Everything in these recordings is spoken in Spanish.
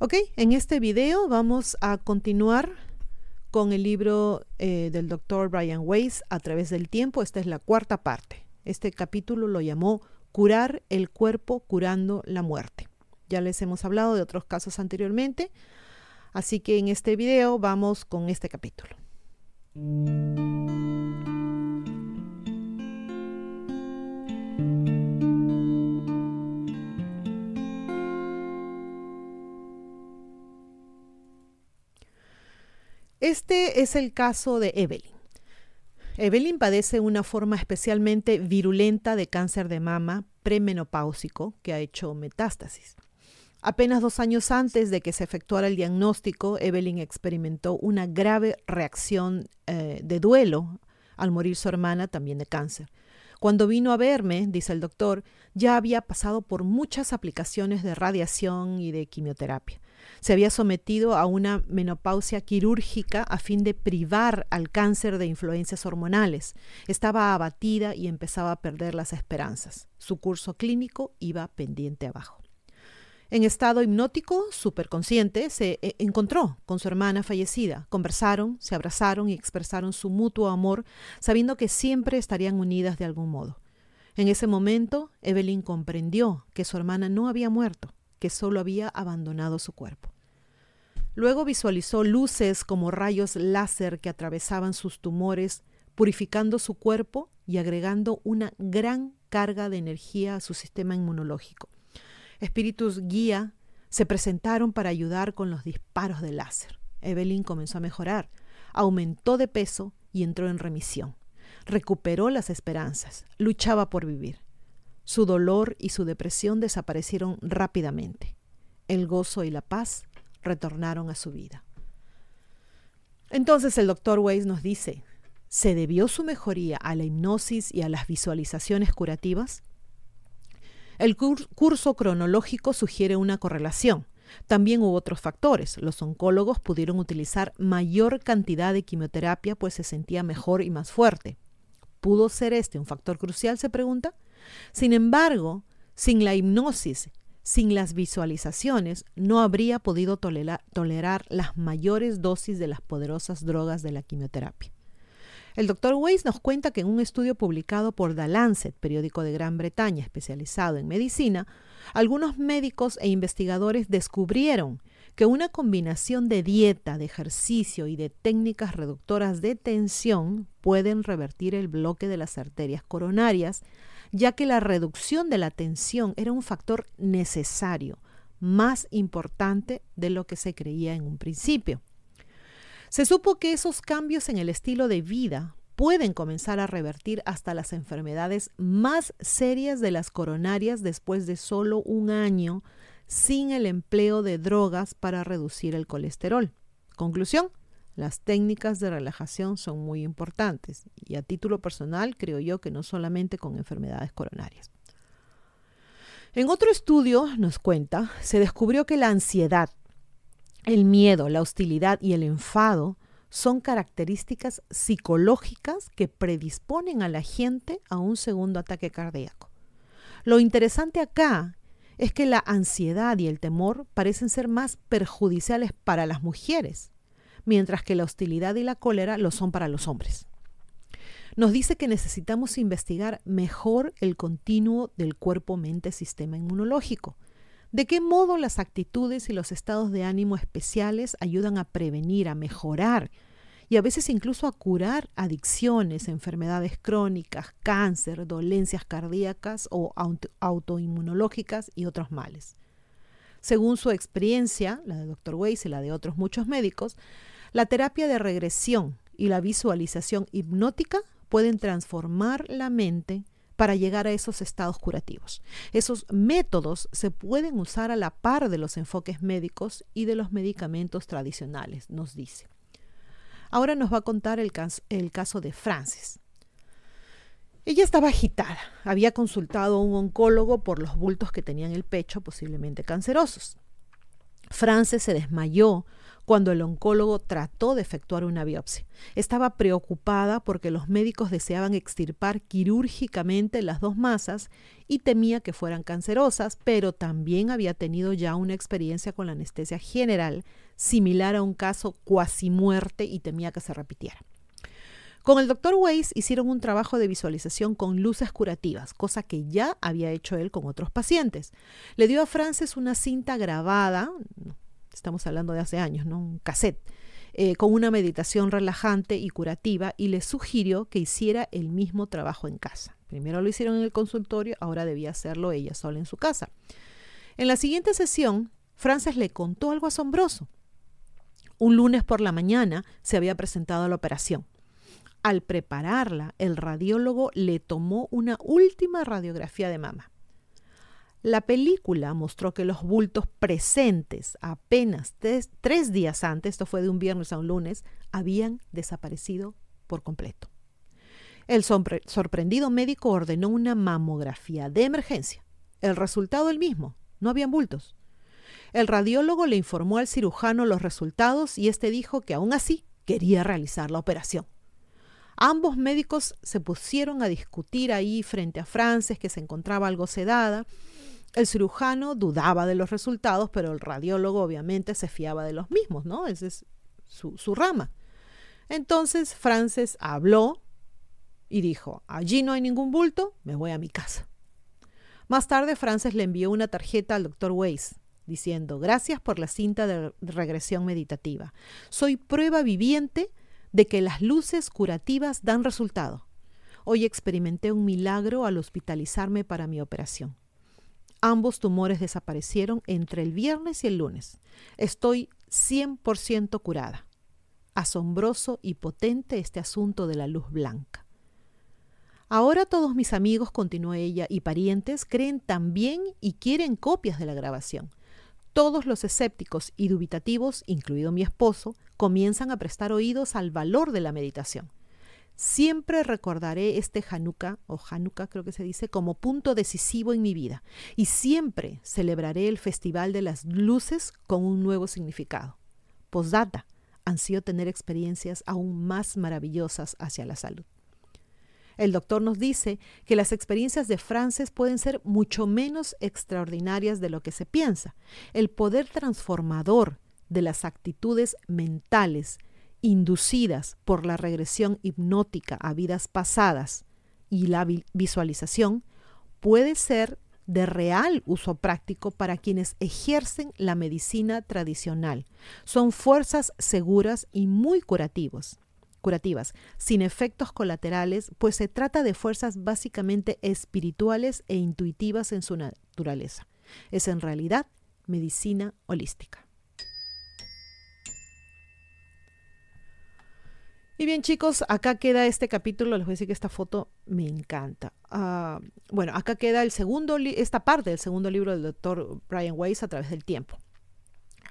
Ok, en este video vamos a continuar con el libro eh, del doctor Brian Weiss a través del tiempo. Esta es la cuarta parte. Este capítulo lo llamó Curar el cuerpo curando la muerte. Ya les hemos hablado de otros casos anteriormente, así que en este video vamos con este capítulo. Este es el caso de Evelyn. Evelyn padece una forma especialmente virulenta de cáncer de mama premenopáusico que ha hecho metástasis. Apenas dos años antes de que se efectuara el diagnóstico, Evelyn experimentó una grave reacción eh, de duelo al morir su hermana también de cáncer. Cuando vino a verme, dice el doctor, ya había pasado por muchas aplicaciones de radiación y de quimioterapia se había sometido a una menopausia quirúrgica a fin de privar al cáncer de influencias hormonales. Estaba abatida y empezaba a perder las esperanzas. Su curso clínico iba pendiente abajo. En estado hipnótico, superconsciente, se eh, encontró con su hermana fallecida. Conversaron, se abrazaron y expresaron su mutuo amor, sabiendo que siempre estarían unidas de algún modo. En ese momento, Evelyn comprendió que su hermana no había muerto, que solo había abandonado su cuerpo. Luego visualizó luces como rayos láser que atravesaban sus tumores, purificando su cuerpo y agregando una gran carga de energía a su sistema inmunológico. Espíritus guía se presentaron para ayudar con los disparos de láser. Evelyn comenzó a mejorar, aumentó de peso y entró en remisión. Recuperó las esperanzas, luchaba por vivir. Su dolor y su depresión desaparecieron rápidamente. El gozo y la paz retornaron a su vida. Entonces el doctor Weiss nos dice, ¿se debió su mejoría a la hipnosis y a las visualizaciones curativas? El curso cronológico sugiere una correlación. También hubo otros factores. Los oncólogos pudieron utilizar mayor cantidad de quimioterapia pues se sentía mejor y más fuerte. ¿Pudo ser este un factor crucial? se pregunta. Sin embargo, sin la hipnosis, sin las visualizaciones, no habría podido tolerar, las mayores dosis de las poderosas drogas de la quimioterapia. El doctor Weiss nos cuenta que en un estudio publicado por The Lancet, periódico de Gran Bretaña especializado en medicina, algunos médicos e investigadores descubrieron que una combinación de dieta, de ejercicio y de técnicas reductoras de tensión pueden revertir el bloque de las arterias coronarias, ya que la reducción de la tensión era un factor necesario, más importante de lo que se creía en un principio. Se supo que esos cambios en el estilo de vida pueden comenzar a revertir hasta las enfermedades más serias de las coronarias después de solo un año sin el empleo de drogas para reducir el colesterol. Conclusión, las técnicas de relajación son muy importantes y a título personal creo yo que no solamente con enfermedades coronarias. En otro estudio, nos cuenta, se descubrió que la ansiedad, el miedo, la hostilidad y el enfado son características psicológicas que predisponen a la gente a un segundo ataque cardíaco. Lo interesante acá es que la ansiedad y el temor parecen ser más perjudiciales para las mujeres, mientras que la hostilidad y la cólera lo son para los hombres. Nos dice que necesitamos investigar mejor el continuo del cuerpo-mente-sistema inmunológico. ¿De qué modo las actitudes y los estados de ánimo especiales ayudan a prevenir, a mejorar y a veces incluso a curar adicciones, enfermedades crónicas, cáncer, dolencias cardíacas o autoinmunológicas y otros males. Según su experiencia, la de Dr. Weiss y la de otros muchos médicos, la terapia de regresión y la visualización hipnótica pueden transformar la mente para llegar a esos estados curativos. Esos métodos se pueden usar a la par de los enfoques médicos y de los medicamentos tradicionales, nos dice. Ahora nos va a contar el caso, de Frances. Ella estaba agitada. Había consultado a un oncólogo por los bultos que tenía en el pecho, posiblemente cancerosos. Frances se desmayó cuando el oncólogo trató de efectuar una biopsia. Estaba preocupada porque los médicos deseaban extirpar quirúrgicamente las dos masas y temía que fueran cancerosas, pero también había tenido ya una experiencia con la anestesia general similar a un caso cuasi muerte y temía que se repitiera. Con el doctor Weiss hicieron un trabajo de visualización con luces curativas, cosa que ya había hecho él con otros pacientes. Le dio a Frances una cinta grabada, estamos hablando de hace años, ¿no? Un cassette. Eh, con una meditación relajante y curativa y le sugirió que hiciera el mismo trabajo en casa. Primero lo hicieron en el consultorio, ahora debía hacerlo ella sola en su casa. En la siguiente sesión, Frances le contó algo asombroso. Un lunes por la mañana se había presentado la operación. Al prepararla, el radiólogo le tomó una última radiografía de mama. La película mostró que los bultos presentes apenas tres, días antes, esto fue de un viernes a un lunes, habían desaparecido por completo. El sorprendido médico ordenó una mamografía de emergencia. El resultado el mismo, no habían bultos. El radiólogo le informó al cirujano los resultados y este dijo que aún así quería realizar la operación. Ambos médicos se pusieron a discutir ahí frente a Frances, que se encontraba algo sedada. El cirujano dudaba de los resultados, pero el radiólogo obviamente se fiaba de los mismos, ¿no? Esa es su, su rama. Entonces Frances habló y dijo, allí no hay ningún bulto, me voy a mi casa. Más tarde Frances le envió una tarjeta al doctor Weiss diciendo, gracias por la cinta de regresión meditativa. Soy prueba viviente de que las luces curativas dan resultado. Hoy experimenté un milagro al hospitalizarme para mi operación. Ambos tumores desaparecieron entre el viernes y el lunes. Estoy 100% curada. Asombroso y potente este asunto de la luz blanca. Ahora todos mis amigos, continuó ella, y parientes creen también y quieren copias de la grabación. Todos los escépticos y dubitativos, incluido mi esposo, comienzan a prestar oídos al valor de la meditación. Siempre recordaré este Hanukkah, o Hanukkah creo que se dice, como punto decisivo en mi vida, y siempre celebraré el Festival de las Luces con un nuevo significado. Postdata, ansío tener experiencias aún más maravillosas hacia la salud. El doctor nos dice que las experiencias de Frances pueden ser mucho menos extraordinarias de lo que se piensa. El poder transformador de las actitudes mentales inducidas por la regresión hipnótica a vidas pasadas y la visualización puede ser de real uso práctico para quienes ejercen la medicina tradicional. Son fuerzas seguras y muy curativos curativas, sin efectos colaterales, pues se trata de fuerzas básicamente espirituales e intuitivas en su naturaleza. Es en realidad medicina holística. Y bien chicos, acá queda este capítulo, les voy a decir que esta foto me encanta. Ah, bueno, acá queda el segundo esta parte del segundo libro del doctor Brian Weiss a través del tiempo.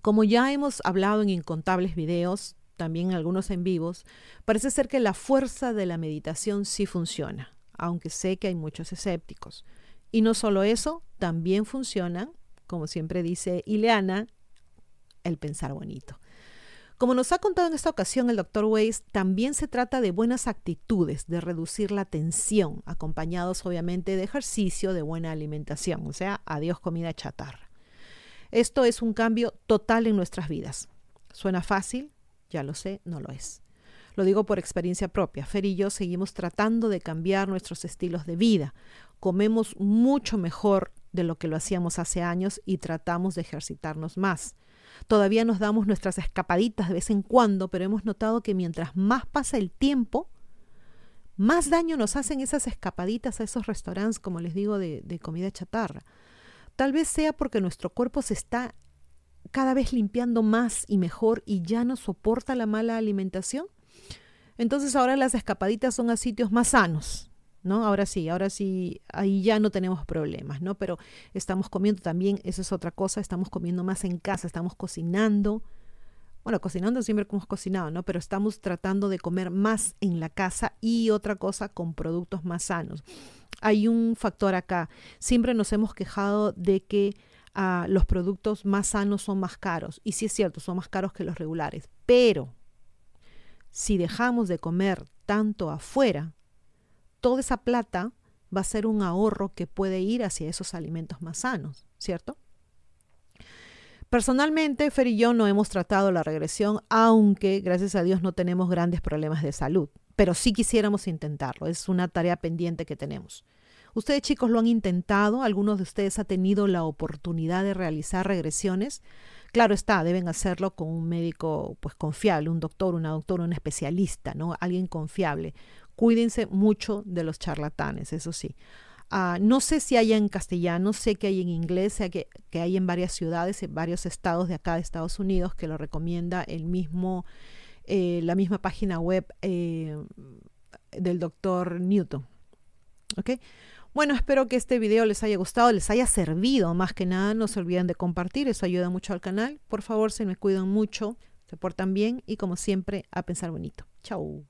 Como ya hemos hablado en incontables videos, también algunos en vivos, parece ser que la fuerza de la meditación sí funciona, aunque sé que hay muchos escépticos. Y no solo eso, también funciona, como siempre dice Ileana, el pensar bonito. Como nos ha contado en esta ocasión el doctor Weiss, también se trata de buenas actitudes, de reducir la tensión, acompañados obviamente de ejercicio, de buena alimentación, o sea, adiós comida chatarra. Esto es un cambio total en nuestras vidas. Suena fácil, ya lo sé, no lo es. Lo digo por experiencia propia. Fer y yo seguimos tratando de cambiar nuestros estilos de vida. Comemos mucho mejor de lo que lo hacíamos hace años y tratamos de ejercitarnos más. Todavía nos damos nuestras escapaditas de vez en cuando, pero hemos notado que mientras más pasa el tiempo, más daño nos hacen esas escapaditas a esos restaurantes, como les digo, de, de comida chatarra. Tal vez sea porque nuestro cuerpo se está cada vez limpiando más y mejor y ya no soporta la mala alimentación. Entonces ahora las escapaditas son a sitios más sanos, Ahora sí, ahora sí, ahí ya no tenemos problemas, ¿no? Pero estamos comiendo también, eso es otra cosa, estamos comiendo más en casa, estamos cocinando. Bueno, cocinando siempre hemos cocinado, ¿no? Pero estamos tratando de comer más en la casa y otra cosa con productos más sanos. Hay un factor acá. Siempre nos hemos quejado de que ah, los productos más sanos son más caros. Y sí es cierto, son más caros que los regulares. Pero si dejamos de comer tanto afuera, toda esa plata va a ser un ahorro que puede ir hacia esos alimentos más sanos, ¿cierto? Personalmente, Fer y yo no hemos tratado la regresión, aunque gracias a Dios no tenemos grandes problemas de salud, pero sí quisiéramos intentarlo, es una tarea pendiente que tenemos. Ustedes chicos lo han intentado, algunos de ustedes han tenido la oportunidad de realizar regresiones. Claro está, deben hacerlo con un médico pues confiable, un doctor, una doctora, un especialista, ¿no? Alguien confiable. Cuídense mucho de los charlatanes, eso sí. Uh, no sé si hay en castellano, sé que hay en inglés, sé que, que, hay en varias ciudades, en varios estados de acá de Estados Unidos que lo recomienda el mismo, eh, la misma página web eh, del doctor Newton. ¿Ok? Bueno, espero que este video les haya gustado, les haya servido más que nada. No se olviden de compartir, eso ayuda mucho al canal. Por favor, se me cuidan mucho, se portan bien y como siempre, a pensar bonito. Chao.